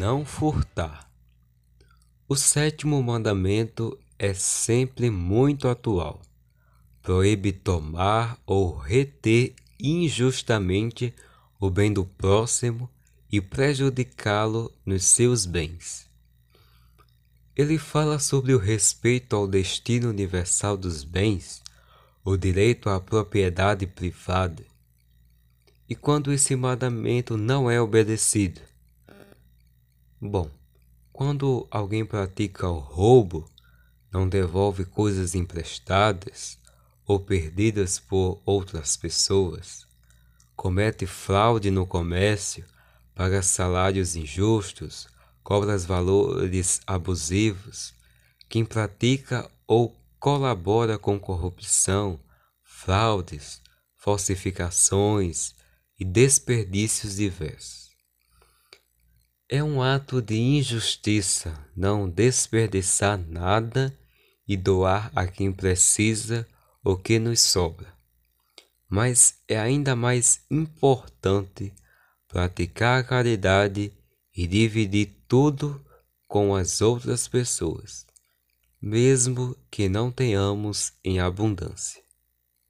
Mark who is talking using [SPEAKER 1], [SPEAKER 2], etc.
[SPEAKER 1] não furtar. O sétimo mandamento é sempre muito atual. Proíbe tomar ou reter injustamente o bem do próximo e prejudicá-lo nos seus bens. Ele fala sobre o respeito ao destino universal dos bens, o direito à propriedade privada. E quando esse mandamento não é obedecido, Bom, quando alguém pratica o roubo, não devolve coisas emprestadas ou perdidas por outras pessoas, comete fraude no comércio, paga salários injustos, cobra valores abusivos, quem pratica ou colabora com corrupção, fraudes, falsificações e desperdícios diversos. É um ato de injustiça não desperdiçar nada e doar a quem precisa o que nos sobra. Mas é ainda mais importante praticar a caridade e dividir tudo com as outras pessoas, mesmo que não tenhamos em abundância.